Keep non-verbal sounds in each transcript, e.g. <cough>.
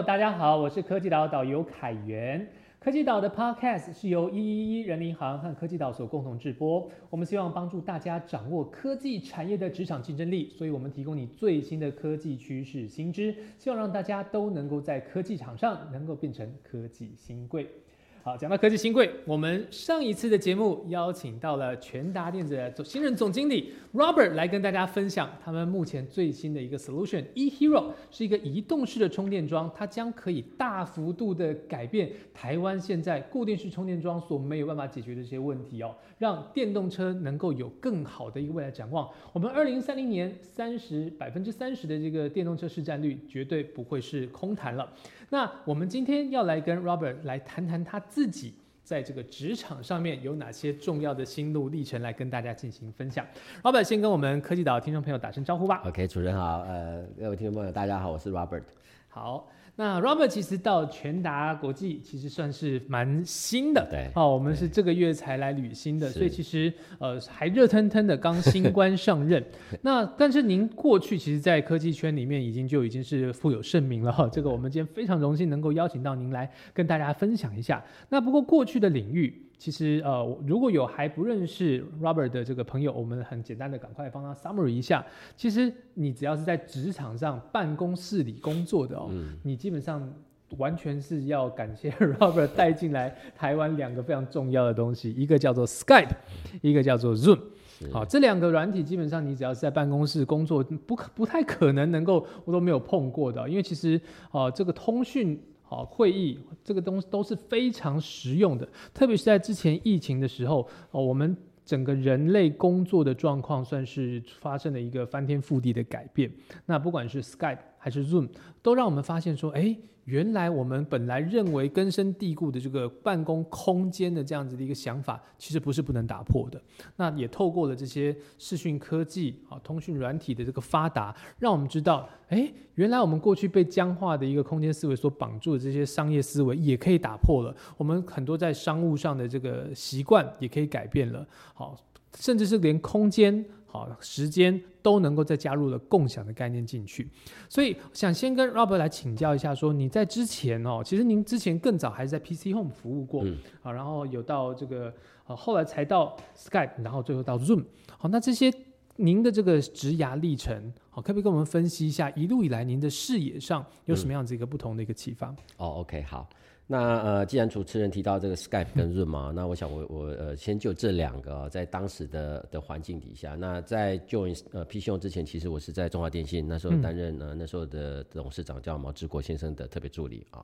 大家好，我是科技岛导游凯源。科技岛的 Podcast 是由一一一人民银行和科技岛所共同制播。我们希望帮助大家掌握科技产业的职场竞争力，所以我们提供你最新的科技趋势新知，希望让大家都能够在科技场上能够变成科技新贵。好，讲到科技新贵，我们上一次的节目邀请到了全达电子的新任总经理 Robert 来跟大家分享他们目前最新的一个 solution eHero 是一个移动式的充电桩，它将可以大幅度的改变台湾现在固定式充电桩所没有办法解决的这些问题哦，让电动车能够有更好的一个未来展望。我们二零三零年三十百分之三十的这个电动车市占率绝对不会是空谈了。那我们今天要来跟 Robert 来谈谈他自己在这个职场上面有哪些重要的心路历程，来跟大家进行分享。Robert 先跟我们科技岛听众朋友打声招呼吧。OK，主持人好，呃，各位听众朋友，大家好，我是 Robert。好，那 Robert 其实到全达国际其实算是蛮新的，对哦，我们是这个月才来履新的，所以其实呃还热腾腾的刚新官上任。那但是您过去其实，在科技圈里面已经就已经是富有盛名了哈，<laughs> 这个我们今天非常荣幸能够邀请到您来跟大家分享一下。那不过过去的领域。其实，呃，如果有还不认识 Robert 的这个朋友，我们很简单的赶快帮他 summary 一下。其实你只要是在职场上、办公室里工作的哦，你基本上完全是要感谢 <laughs> Robert 带进来台湾两个非常重要的东西，一个叫做 Skype，一个叫做 Zoom。好，这两个软体基本上你只要是在办公室工作，不可不太可能能够我都没有碰过的，因为其实哦、呃这个通讯。啊，会议这个东西都是非常实用的，特别是在之前疫情的时候，哦，我们整个人类工作的状况算是发生了一个翻天覆地的改变。那不管是 Skype 还是 Zoom，都让我们发现说，哎，原来我们本来认为根深蒂固的这个办公空间的这样子的一个想法，其实不是不能打破的。那也透过了这些视讯科技啊、通讯软体的这个发达，让我们知道，哎，原来我们过去被僵化的一个空间思维所绑住的这些商业思维，也可以打破了。我们很多在商务上的这个习惯也可以改变了。好，甚至是连空间、好时间都能够再加入了共享的概念进去。所以想先跟 Robert 来请教一下，说你在之前哦，其实您之前更早还是在 PC Home 服务过、嗯啊，然后有到这个呃后来才到 Skype，然后最后到 Zoom。好，那这些您的这个职涯历程，好，可不可以跟我们分析一下一路以来您的视野上有什么样子一个不同的一个启发？哦，OK，好。那呃，既然主持人提到这个 Skype 跟 Zoom 嘛，那我想我我呃先就这两个、哦、在当时的的环境底下，那在 join 呃 PC 用之前，其实我是在中华电信那时候担任、呃那时候的董事长叫毛志国先生的特别助理啊。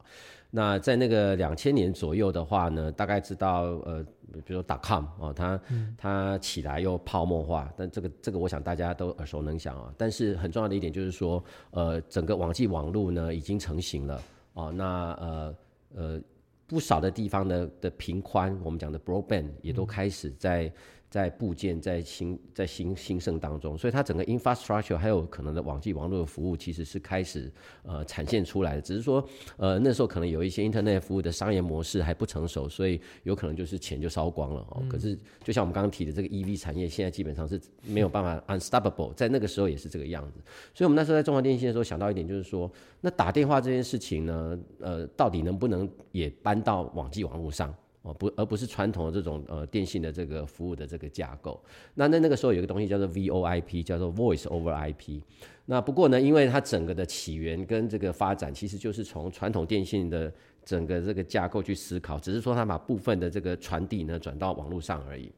那在那个两千年左右的话呢，大概知道呃，比如说 .com 哦，它、它起来又泡沫化，但这个这个我想大家都耳熟能详啊。但是很重要的一点就是说，呃，整个网际网络呢已经成型了哦，那呃呃不少的地方的的频宽，我们讲的 broadband 也都开始在。在部件在兴在兴兴盛当中，所以它整个 infrastructure 还有可能的网际网络的服务其实是开始呃产现出来的，只是说呃那时候可能有一些 internet 服务的商业模式还不成熟，所以有可能就是钱就烧光了哦。可是就像我们刚刚提的这个 EV 产业，现在基本上是没有办法 unstoppable，在那个时候也是这个样子。所以我们那时候在中华电信的时候想到一点，就是说那打电话这件事情呢，呃，到底能不能也搬到网际网络上？哦，不，而不是传统的这种呃电信的这个服务的这个架构。那那那个时候有一个东西叫做 VoIP，叫做 Voice over IP。那不过呢，因为它整个的起源跟这个发展，其实就是从传统电信的整个这个架构去思考，只是说它把部分的这个传递呢转到网络上而已。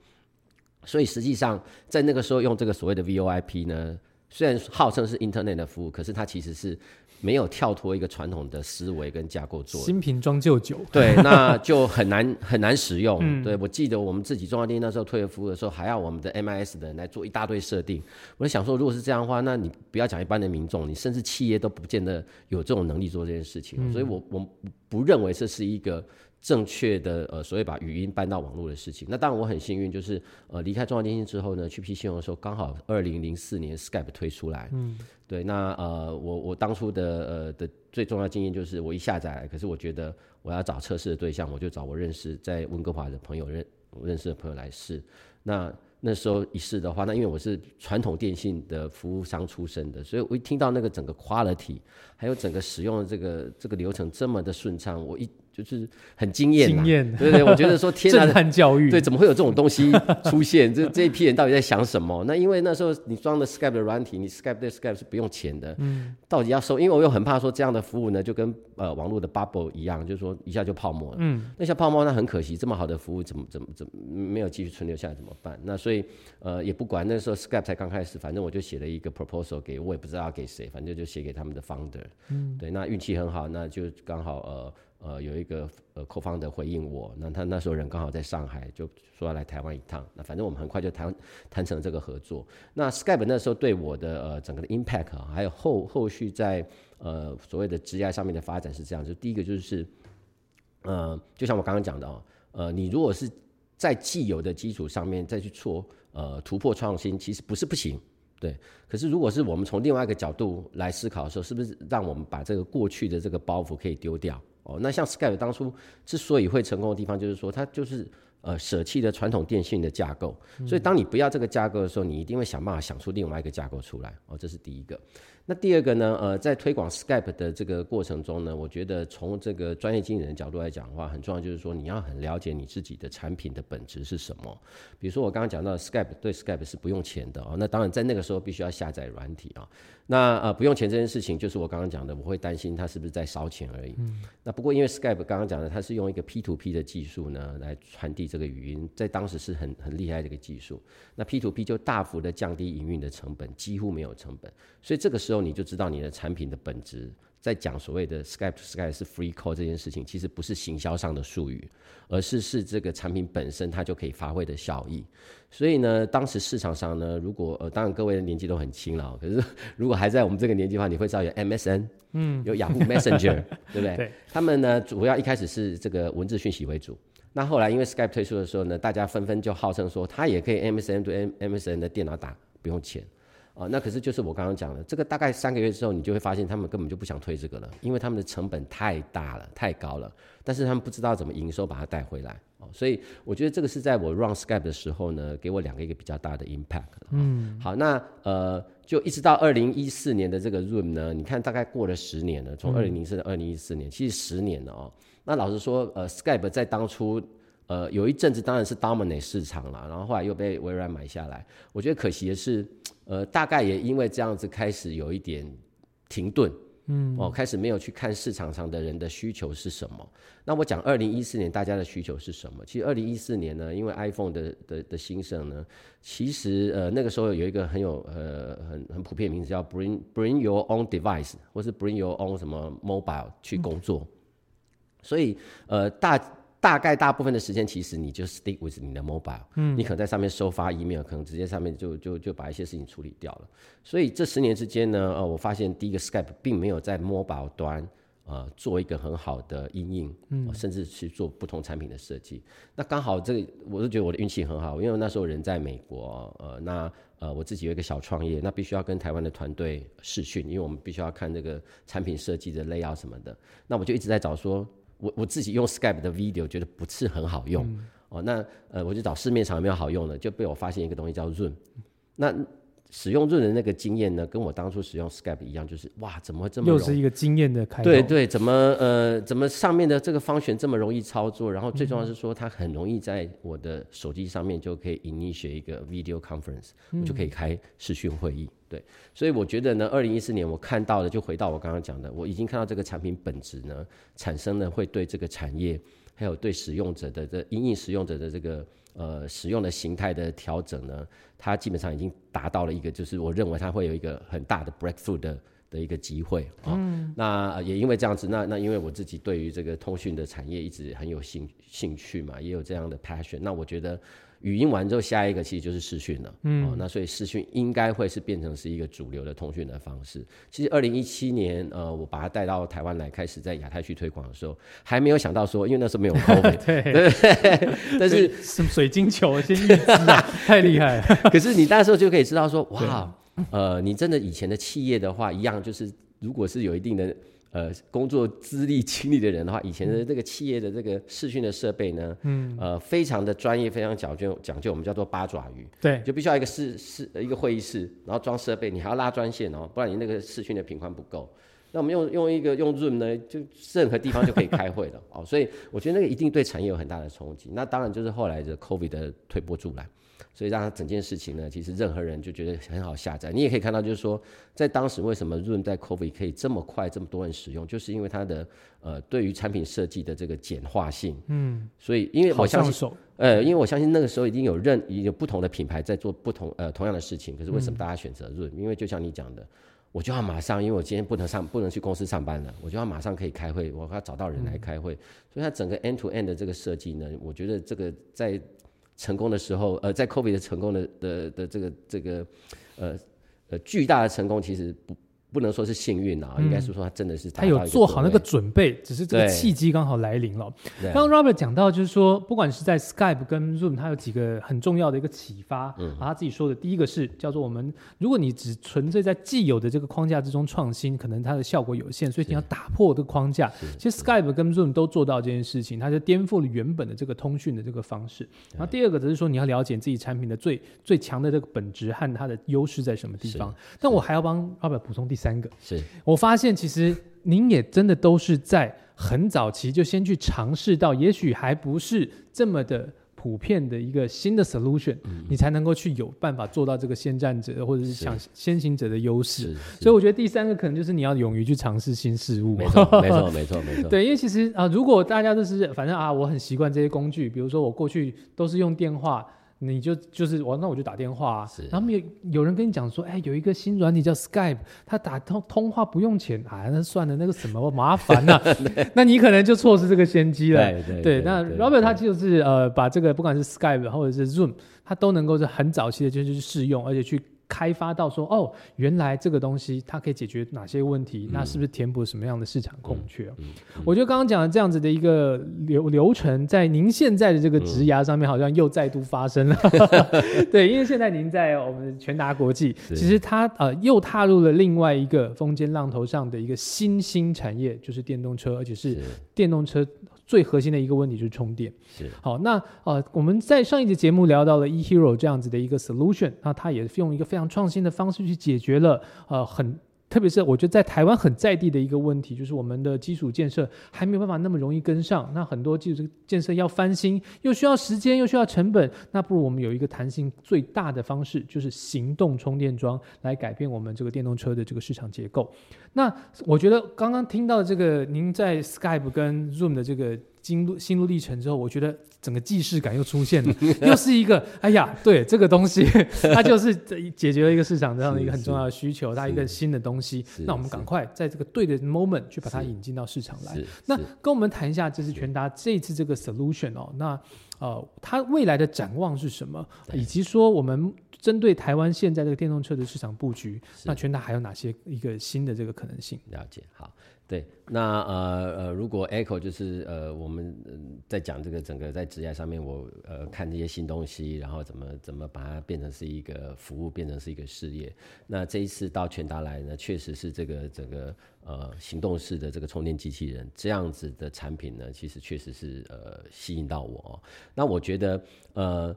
所以实际上在那个时候用这个所谓的 VoIP 呢，虽然号称是 Internet 的服务，可是它其实是没有跳脱一个传统的思维跟架构做的。新瓶装旧酒，对，那就很难 <laughs> 很难使用。对我记得我们自己中华电信那时候推了服务的时候，还要我们的 MIS 的人来做一大堆设定。我就想说，如果是这样的话，那你不要讲一般的民众，你甚至企业都不见得有这种能力做这件事情。所以我我不认为这是一个。正确的呃，所谓把语音搬到网络的事情。那当然我很幸运，就是呃离开中华电信之后呢，去 P 信用的时候，刚好二零零四年 Skype 推出来。嗯，对，那呃我我当初的呃的最重要经验就是我一下载，可是我觉得我要找测试的对象，我就找我认识在温哥华的朋友认认识的朋友来试。那那时候一试的话，那因为我是传统电信的服务商出身的，所以我一听到那个整个 quality，还有整个使用的这个这个流程这么的顺畅，我一就是很惊艳惊艳，对对，我觉得说天 <laughs> 震，撼教育，对，怎么会有这种东西出现？<laughs> 这这一批人到底在想什么？那因为那时候你装的 Skype 的软体，你 Skype 对 Skype 是不用钱的，嗯，到底要收？因为我又很怕说这样的服务呢，就跟呃网络的 bubble 一样，就是说一下就泡沫了，嗯，那像泡沫那很可惜，这么好的服务怎么怎么怎么没有继续存留下来怎么办？那所以呃也不管，那时候 Skype 才刚开始，反正我就写了一个 proposal 给我也不知道要给谁，反正就写给他们的 founder，嗯，对，那运气很好，那就刚好呃。呃，有一个呃 co-founder 回应我，那他那时候人刚好在上海，就说要来台湾一趟。那反正我们很快就谈谈成了这个合作。那 Skype 那时候对我的呃整个的 impact 啊，还有后后续在呃所谓的职业上面的发展是这样，就第一个就是呃，就像我刚刚讲的哦，呃，你如果是在既有的基础上面再去做呃突破创新，其实不是不行。对，可是如果是我们从另外一个角度来思考的时候，是不是让我们把这个过去的这个包袱可以丢掉？那像 Skype 当初之所以会成功的地方，就是说它就是呃舍弃了传统电信的架构，所以当你不要这个架构的时候，你一定会想办法想出另外一个架构出来。哦，这是第一个。那第二个呢？呃，在推广 Skype 的这个过程中呢，我觉得从这个专业经理人的角度来讲的话，很重要就是说你要很了解你自己的产品的本质是什么。比如说我刚刚讲到 Skype 对 Skype 是不用钱的哦，那当然在那个时候必须要下载软体啊。那呃不用钱这件事情，就是我刚刚讲的，我会担心它是不是在烧钱而已。那不过因为 Skype 刚刚讲的，它是用一个 P to P 的技术呢来传递这个语音，在当时是很很厉害的一个技术。那 P to P 就大幅的降低营运的成本，几乎没有成本。所以这个时候你就知道你的产品的本质。在讲所谓的 Skype to Skype 是 free call 这件事情，其实不是行销上的术语，而是是这个产品本身它就可以发挥的效益。所以呢，当时市场上呢，如果呃，当然各位的年纪都很轻了，<laughs> 可是如果还在我们这个年纪的话，你会知道有 MSN，嗯，有雅虎 Messenger，<laughs> 对不对？对。他们呢，主要一开始是这个文字讯息为主。那后来因为 Skype 推出的时候呢，大家纷纷就号称说，它也可以 MSN 对 MSN 的电脑打，不用钱。啊，那可是就是我刚刚讲的，这个大概三个月之后，你就会发现他们根本就不想推这个了，因为他们的成本太大了，太高了。但是他们不知道怎么营收把它带回来哦，所以我觉得这个是在我 run Skype 的时候呢，给我两个一个比较大的 impact。嗯，好，那呃，就一直到二零一四年的这个 Room 呢，你看大概过了十年了，从二零零四到二零一四年，其实十年了哦。那老实说，呃，Skype 在当初。呃，有一阵子当然是 dominate 市场了，然后后来又被微软买下来。我觉得可惜的是，呃，大概也因为这样子开始有一点停顿，嗯，哦，开始没有去看市场上的人的需求是什么。那我讲二零一四年大家的需求是什么？其实二零一四年呢，因为 iPhone 的的的兴盛呢，其实呃那个时候有一个很有呃很很普遍的名字叫 Bring Bring Your Own Device，或是 Bring Your Own 什么 Mobile 去工作。所以呃大。大概大部分的时间，其实你就 stick with 你的 mobile，嗯，你可能在上面收发 email，可能直接上面就就就把一些事情处理掉了。所以这十年之间呢，呃，我发现第一个 Skype 并没有在 mobile 端呃做一个很好的应用，嗯，甚至去做不同产品的设计。那刚好这个，我是觉得我的运气很好，因为那时候人在美国，呃，那呃我自己有一个小创业，那必须要跟台湾的团队试训，因为我们必须要看这个产品设计的 layout 什么的。那我就一直在找说。我我自己用 Skype 的 video 觉得不是很好用哦，那呃我就找市面上有没有好用的，就被我发现一个东西叫 Zoom。那使用润的那个经验呢，跟我当初使用 Skype 一样，就是哇，怎么会这么又是一个经验的开对对，怎么呃怎么上面的这个方选这么容易操作？然后最重要是说它很容易在我的手机上面就可以 initiate 一个 video conference，我就可以开视讯会议。对，所以我觉得呢，二零一四年我看到的，就回到我刚刚讲的，我已经看到这个产品本质呢，产生了会对这个产业，还有对使用者的这因应使用者的这个呃使用的形态的调整呢，它基本上已经达到了一个，就是我认为它会有一个很大的 breakthrough 的的一个机会啊。那也因为这样子，那那因为我自己对于这个通讯的产业一直很有兴兴趣嘛，也有这样的 passion，那我觉得。语音完之后，下一个其实就是视讯了。嗯，那所以视讯应该会是变成是一个主流的通讯的方式。其实二零一七年，呃，我把它带到台湾来，开始在亚太区推广的时候，还没有想到说，因为那时候没有 <laughs> COVID，对对。<laughs> 但是水晶球先预知啊，<laughs> 太厉害了。可是你那时候就可以知道说，哇，呃，你真的以前的企业的话，一样就是，如果是有一定的。呃工作资历经历的人的话，以前的这个企业的这个视讯的设备呢，嗯，呃，非常的专业，非常讲究讲究，我们叫做八爪鱼，对，就必须要一个视视一个会议室，然后装设备，你还要拉专线哦，不然你那个视讯的频宽不够。那我们用用一个用 Zoom 呢，就任何地方就可以开会了哦，所以我觉得那个一定对产业有很大的冲击。那当然就是后来的 COVID 的推波助澜，所以让它整件事情呢，其实任何人就觉得很好下载。你也可以看到，就是说在当时为什么 Zoom 在 COVID 可以这么快这么多人使用，就是因为它的呃对于产品设计的这个简化性。嗯，所以因为我相信，呃，因为我相信那个时候已经有任有不同的品牌在做不同呃同样的事情，可是为什么大家选择 Zoom？因为就像你讲的。我就要马上，因为我今天不能上，不能去公司上班了，我就要马上可以开会，我要找到人来开会。所以它整个 end to end 的这个设计呢，我觉得这个在成功的时候，呃，在 COVID 的成功的的的这个这个呃呃巨大的成功，其实不。不能说是幸运啊，应该是说他真的是他有做好那个准备，只是这个契机刚好来临了。刚刚 Robert 讲到，就是说，不管是在 Skype 跟 Zoom，他有几个很重要的一个启发。嗯，他自己说的第一个是叫做我们，如果你只纯粹在既有的这个框架之中创新，可能它的效果有限，所以你要打破这个框架。其实 Skype 跟 Zoom 都做到这件事情，它就颠覆了原本的这个通讯的这个方式。然后第二个则是说，你要了解自己产品的最最强的这个本质和它的优势在什么地方。但我还要帮 Robert 补充第三个是。我发现其实您也真的都是在很早期就先去尝试到，也许还不是这么的普遍的一个新的 solution，你才能够去有办法做到这个先战者或者是想先行者的优势。所以我觉得第三个可能就是你要勇于去尝试新事物。没错，没错，没错，没错。<laughs> 对，因为其实啊，如果大家都是反正啊，我很习惯这些工具，比如说我过去都是用电话。你就就是我，那我就打电话啊。然后有有人跟你讲说，哎，有一个新软体叫 Skype，它打通通话不用钱啊，那算了，那个什么麻烦呐。<laughs> 那你可能就错失这个先机了。对对对。那 Robert 他就是呃，把这个不管是 Skype 或者是 Zoom，他都能够是很早期的就去试用，而且去。开发到说哦，原来这个东西它可以解决哪些问题？那是不是填补什么样的市场空缺？我觉得刚刚讲的这样子的一个流流程，在您现在的这个职涯上面，好像又再度发生了。<laughs> 对，因为现在您在我们全达国际，其实它呃又踏入了另外一个风尖浪头上的一个新兴产业，就是电动车，而且是电动车。最核心的一个问题就是充电。是好，那呃，我们在上一节节目聊到了 eHero 这样子的一个 solution，那它也是用一个非常创新的方式去解决了呃很。特别是我觉得在台湾很在地的一个问题，就是我们的基础建设还没有办法那么容易跟上。那很多基础建设要翻新，又需要时间，又需要成本。那不如我们有一个弹性最大的方式，就是行动充电桩来改变我们这个电动车的这个市场结构。那我觉得刚刚听到这个，您在 Skype 跟 Zoom 的这个。经路心路历程之后，我觉得整个既视感又出现了，<laughs> 又是一个哎呀，对这个东西，<laughs> 它就是解决了一个市场这样的一个很重要的需求，它一个新的东西，那我们赶快在这个对的 moment 去把它引进到市场来。那跟我们谈一下，这是全达这次这个 solution 哦，那呃，它未来的展望是什么？以及说我们针对台湾现在这个电动车的市场布局，那全达还有哪些一个新的这个可能性？了解，好。对，那呃呃，如果 Echo 就是呃，我们在讲这个整个在职业上面，我呃看这些新东西，然后怎么怎么把它变成是一个服务，变成是一个事业。那这一次到全达来呢，确实是这个整个呃行动式的这个充电机器人这样子的产品呢，其实确实是呃吸引到我。那我觉得呃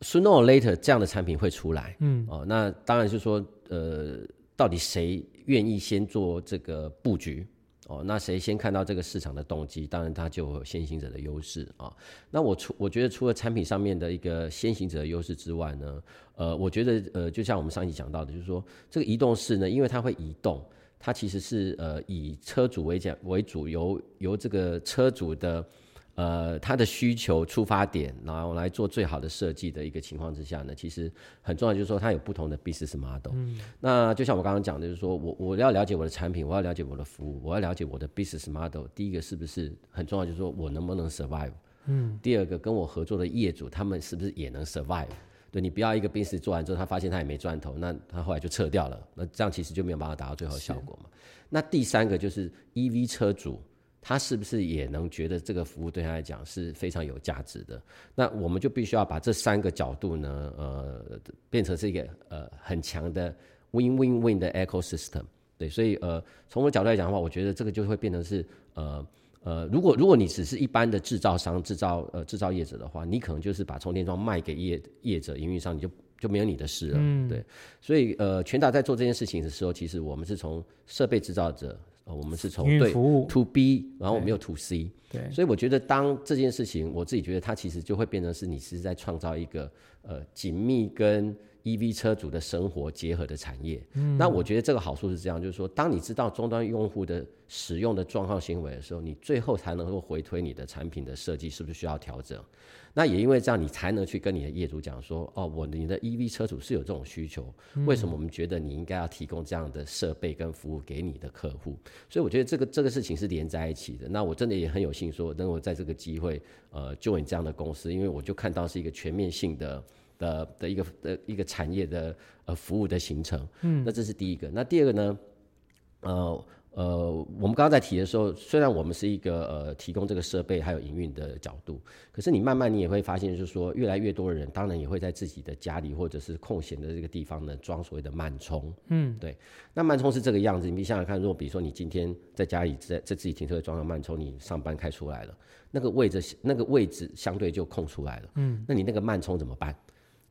，sooner or later 这样的产品会出来，嗯哦，那当然是说呃。到底谁愿意先做这个布局？哦，那谁先看到这个市场的动机？当然，他就有先行者的优势啊。那我除我觉得除了产品上面的一个先行者的优势之外呢，呃，我觉得呃，就像我们上一集讲到的，就是说这个移动式呢，因为它会移动，它其实是呃以车主为讲为主，由由这个车主的。呃，他的需求出发点，然后来做最好的设计的一个情况之下呢，其实很重要，就是说它有不同的 business model。嗯，那就像我刚刚讲的，就是说我我要了解我的产品，我要了解我的服务，我要了解我的 business model。第一个是不是很重要，就是说我能不能 survive？嗯，第二个跟我合作的业主，他们是不是也能 survive？对你不要一个 business 做完之后，他发现他也没赚头，那他后来就撤掉了，那这样其实就没有办法达到最后的效果嘛。那第三个就是 EV 车主。他是不是也能觉得这个服务对他来讲是非常有价值的？那我们就必须要把这三个角度呢，呃，变成是一个呃很强的 win win win 的 ecosystem。对，所以呃，从我角度来讲的话，我觉得这个就会变成是呃呃，如果如果你只是一般的制造商、制造呃制造业者的话，你可能就是把充电桩卖给业业者、营运商，你就就没有你的事了。嗯对，所以呃，全达在做这件事情的时候，其实我们是从设备制造者，呃，我们是从对 to B，然后我们有 to C。对，所以我觉得，当这件事情，我自己觉得它其实就会变成是你是在创造一个呃紧密跟 EV 车主的生活结合的产业。嗯，那我觉得这个好处是这样，就是说，当你知道终端用户的使用的状况行为的时候，你最后才能够回推你的产品的设计是不是需要调整。那也因为这样，你才能去跟你的业主讲说，哦，我你的 EV 车主是有这种需求，为什么我们觉得你应该要提供这样的设备跟服务给你的客户？所以我觉得这个这个事情是连在一起的。那我真的也很有幸说，能够在这个机会，呃，join 这样的公司，因为我就看到是一个全面性的的的一个的一个产业的呃服务的形成。嗯，那这是第一个。那第二个呢？呃呃，我们刚刚在提的时候，虽然我们是一个呃提供这个设备还有营运的角度，可是你慢慢你也会发现，就是说越来越多的人，当然也会在自己的家里或者是空闲的这个地方呢装所谓的慢充。嗯，对。那慢充是这个样子，你想想看，如果比如说你今天在家里在在自己停车位装上慢充，你上班开出来了，那个位置那个位置相对就空出来了。嗯，那你那个慢充怎么办？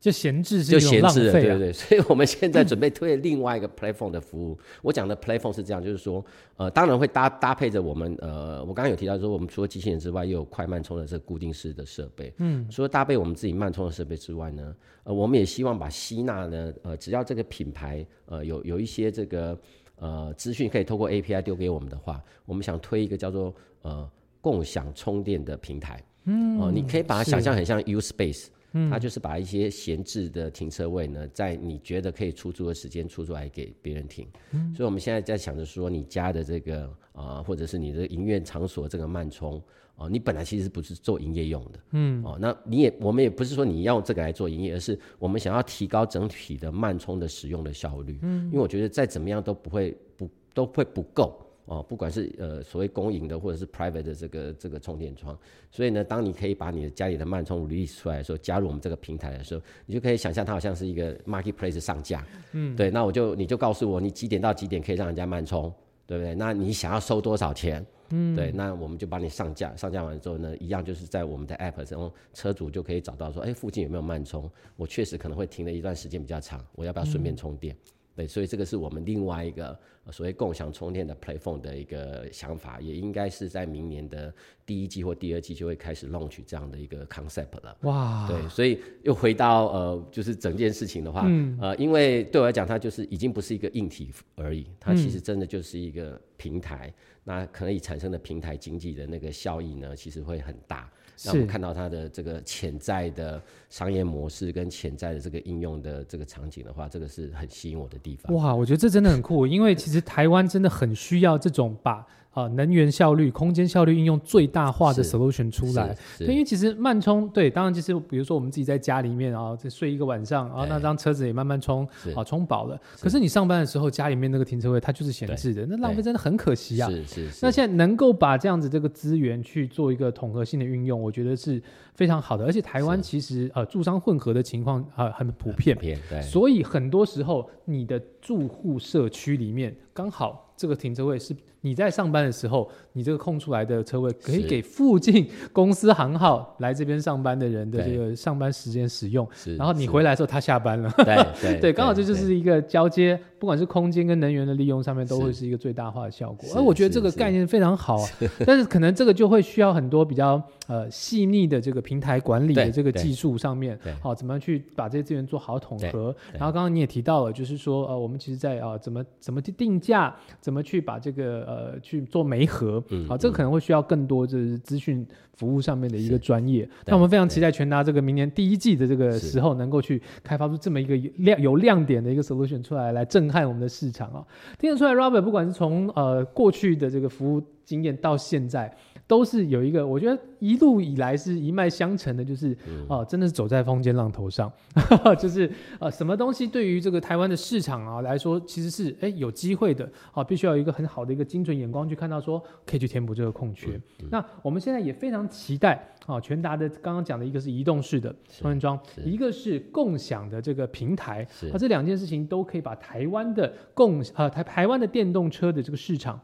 就闲置是就一种浪闲置了，费啊。对对对，<laughs> 所以我们现在准备推另外一个 platform 的服务。我讲的 platform 是这样，就是说，呃，当然会搭搭配着我们，呃，我刚刚有提到说，我们除了机器人之外，又有快慢充的这个固定式的设备。嗯，除了搭配我们自己慢充的设备之外呢，呃，我们也希望把吸纳呢，呃，只要这个品牌，呃，有有一些这个呃资讯可以透过 API 丢给我们的话，我们想推一个叫做呃共享充电的平台。嗯，哦、你可以把它想象很像 U Space。它就是把一些闲置的停车位呢，在你觉得可以出租的时间出租来给别人停。所以我们现在在想着说，你家的这个啊、呃或者是你的营业场所这个慢充哦、你本来其实不是做营业用的，嗯，哦，那你也我们也不是说你要用这个来做营业，而是我们想要提高整体的慢充的使用的效率，嗯，因为我觉得再怎么样都不会不都会不够。哦，不管是呃所谓公营的或者是 private 的这个这个充电桩，所以呢，当你可以把你的家里的慢充 release 出来的时候，加入我们这个平台的时候，你就可以想象它好像是一个 marketplace 上架，嗯，对，那我就你就告诉我你几点到几点可以让人家慢充，对不对？那你想要收多少钱？嗯，对，那我们就帮你上架，上架完之后呢，一样就是在我们的 app 中，车主就可以找到说，哎，附近有没有慢充？我确实可能会停了一段时间比较长，我要不要顺便充电？对，所以这个是我们另外一个、呃所谓共享充电的 platform 的一个想法，也应该是在明年的第一季或第二季就会开始 launch 这样的一个 concept 了。哇，对，所以又回到呃，就是整件事情的话，呃，因为对我来讲，它就是已经不是一个硬体而已，它其实真的就是一个平台，那可以产生的平台经济的那个效益呢，其实会很大。那我们看到它的这个潜在的商业模式跟潜在的这个应用的这个场景的话，这个是很吸引我的地方。哇，我觉得这真的很酷，因为其实台湾真的很需要这种把啊、能源效率、空间效率应用最大化的 solution 出来。因为其实慢充，对，当然就是比如说我们自己在家里面啊，再睡一个晚上，然后那张车子也慢慢充，是。啊，充饱了。可是你上班的时候，家里面那个停车位它就是闲置的，那浪费真的很可惜啊。是是是，那现在能够把这样子这个资源去做一个统合性的运用，我觉得是非常好的。而且台湾其实呃住商混合的情况啊、呃很普遍，所以很多时候你的住户社区里面刚好这个停车位是你在上班的时候，你这个空出来的车位可以给附近公司行号来这边上班的人的这个上班时间使用。是，然后你回来的时候，他下班了。对对 <laughs> 对，刚好这就是一个交接，不管是空间跟能源的利用上面，都会是一个最大化的效果。是而我觉得这个概念非常好啊，<laughs> 但是可能这个就会需要很多比较呃细腻的这个平台管理的这个技术上面对，好、怎么样去把这些资源做好统合。然后刚刚你也提到了，就是说呃，我们其实在啊、呃怎么怎么去定价，怎么去把这个呃去做媒合，嗯好、这个可能会需要更多就是资讯服务上面的一个专业。对那我们非常期待全达这个明年第一季的这个时候，能够去开发出这么一个有亮有亮点的一个 solution 出来，来震撼我们的市场啊、听得出来，Robert 不管是从呃过去的这个服务经验到现在，都是有一个，我觉得一路以来是一脉相承的，就是嗯。哦、真的是走在风尖浪头上，<laughs> 就是呃，什么东西对于这个台湾的市场啊来说，其实是哎有机会的，啊，必须要有一个很好的一个精准眼光去看到说可以去填补这个空缺。嗯那我们现在也非常期待啊，全达的刚刚讲的一个是移动式的充电桩，一个是共享的这个平台，是。啊，这两件事情都可以把台湾的共呃台台湾的电动车的这个市场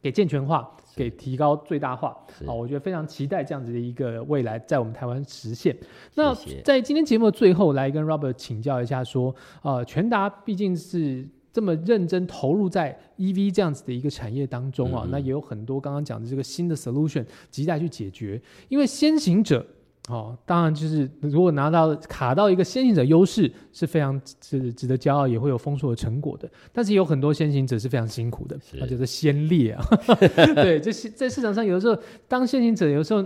给健全化，给提高最大化。是啊，我觉得非常期待这样子的一个未来在我们台湾实现。那在今天节目的最后，来跟 Robert 请教一下，说，呃，全达毕竟是这么认真投入在 EV 这样子的一个产业当中啊，嗯嗯那也有很多刚刚讲的这个新的 solution 亟待去解决，因为先行者。哦，当然就是如果拿到卡到一个先行者优势是非常值值得骄傲，也会有丰硕的成果的。但是有很多先行者是非常辛苦的，是那就是先烈啊。<laughs> 对，就是在市场上有的时候当先行者，有的时候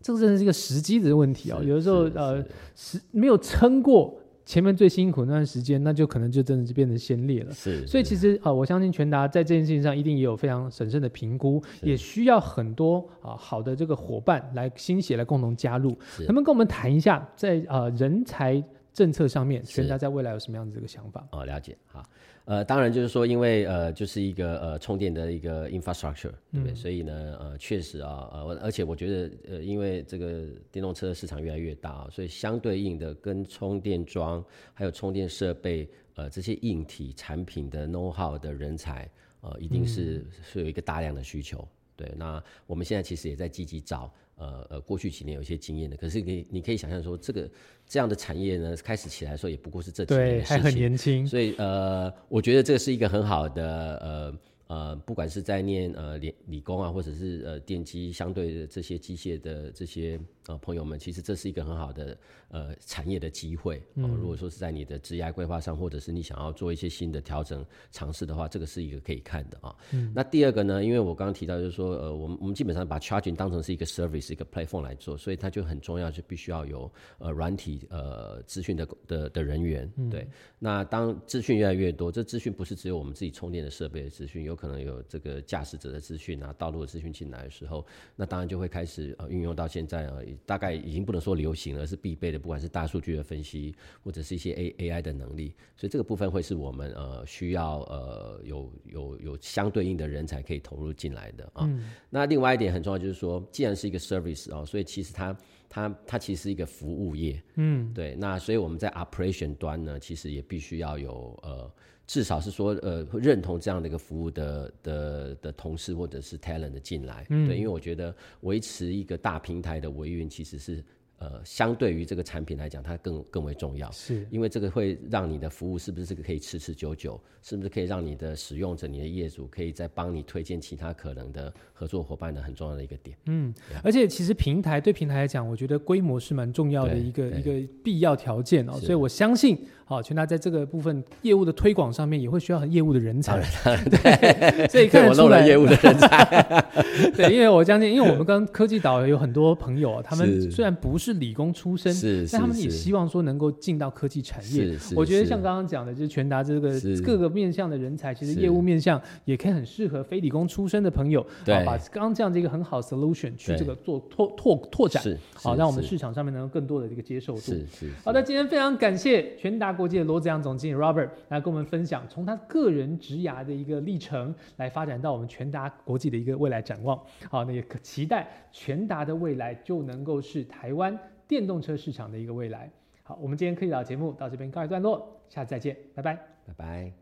这个真的是一个时机的问题哦。有的时候呃是时没有撑过前面最辛苦那段时间，那就可能就真的是变成先烈了。是，所以其实啊、呃我相信全达在这件事情上一定也有非常审慎的评估，也需要很多啊、好的这个伙伴来心血来共同加入。是能不能跟我们谈一下在呃人才政策上面，是全家在未来有什么样子的一个想法？哦，了解哈。呃，当然就是说，因为呃，就是一个呃充电的一个 infrastructure，对不对？所以呢，呃，确实啊，呃，我而且我觉得，呃，因为这个电动车市场越来越大啊，所以相对应的跟充电桩还有充电设备，呃，这些硬体产品的 know how 的人才，呃，一定是、是有一个大量的需求。对，那我们现在其实也在积极找，呃呃，过去几年有一些经验的，可是你你可以想象说，这个这样的产业呢，开始起来的时候，也不过是这几年对，还很的事情。年轻，所以呃，我觉得这是一个很好的呃呃，不管是在念呃理理工啊，或者是呃电机相对的这些机械的这些呃朋友们，其实这是一个很好的呃产业的机会。哦、如果说是在你的职业规划上，或者是你想要做一些新的调整尝试的话，这个是一个可以看的啊。嗯那第二个呢，因为我刚刚提到就是说，呃，我们我们基本上把 charging 当成是一个 service 一个 platform 来做，所以它就很重要，就必须要有呃软体呃资讯的的的人员。对，那当资讯越来越多，这资讯不是只有我们自己充电的设备的资讯，有可能有这个驾驶者的资讯啊、道路的资讯进来的时候，那当然就会开始呃运用到现在大概已经不能说流行了，而是必备的，不管是大数据的分析或者是一些 A A I 的能力，所以这个部分会是我们呃需要呃有有有相对应的人才可以投入进来的啊。那另外一点很重要，就是说，既然是一个 service 啊、所以其实它它它其实是一个服务业，嗯，对。那所以我们在 operation 端呢，其实也必须要有呃，至少是说呃认同这样的一个服务的的的同事或者是 talent 的进来，对，因为我觉得维持一个大平台的维运其实是。呃，相对于这个产品来讲，它更更为重要，是因为这个会让你的服务是不是这个可以持持久久，是不是可以让你的使用者、你的业主可以再帮你推荐其他可能的合作伙伴的很重要的一个点。嗯而且其实平台对平台来讲，我觉得规模是蛮重要的一个一个必要条件哦，所以我相信，好、全达在这个部分业务的推广上面也会需要很业务的人才，<laughs> 对，所以看得出来业务的人才，<laughs> 对，因为我相信，因为我们跟科技岛有很多朋友啊，他们虽然不是理工出身，是但他们也希望说能够进到科技产业。是是我觉得像刚刚讲的，就是全达这个各个面向的人才，其实业务面向也可以很适合非理工出身的朋友，对。啊，把刚刚这样的一个很好的 solution 去这个做拓拓拓展，是好，是让我们市场上面能够更多的这个接受度。是是，好的，今天非常感谢全达国际的罗子扬总经理 robert 来跟我们分享从他个人职涯的一个历程来发展到我们全达国际的一个未来展望。好那也可期待全达的未来就能够是台湾电动车市场的一个未来。好我们今天科技岛节目到这边告一段落下次再见拜拜。拜拜